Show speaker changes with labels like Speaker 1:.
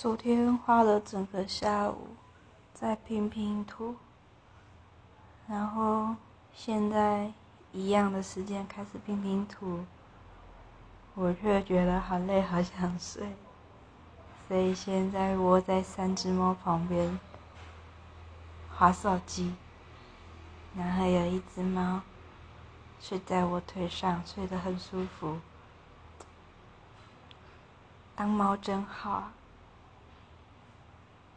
Speaker 1: 昨天花了整个下午在拼拼图，然后现在一样的时间开始拼拼图，我却觉得好累，好想睡，所以现在窝在三只猫旁边划手机，然后有一只猫睡在我腿上，睡得很舒服，当猫真好。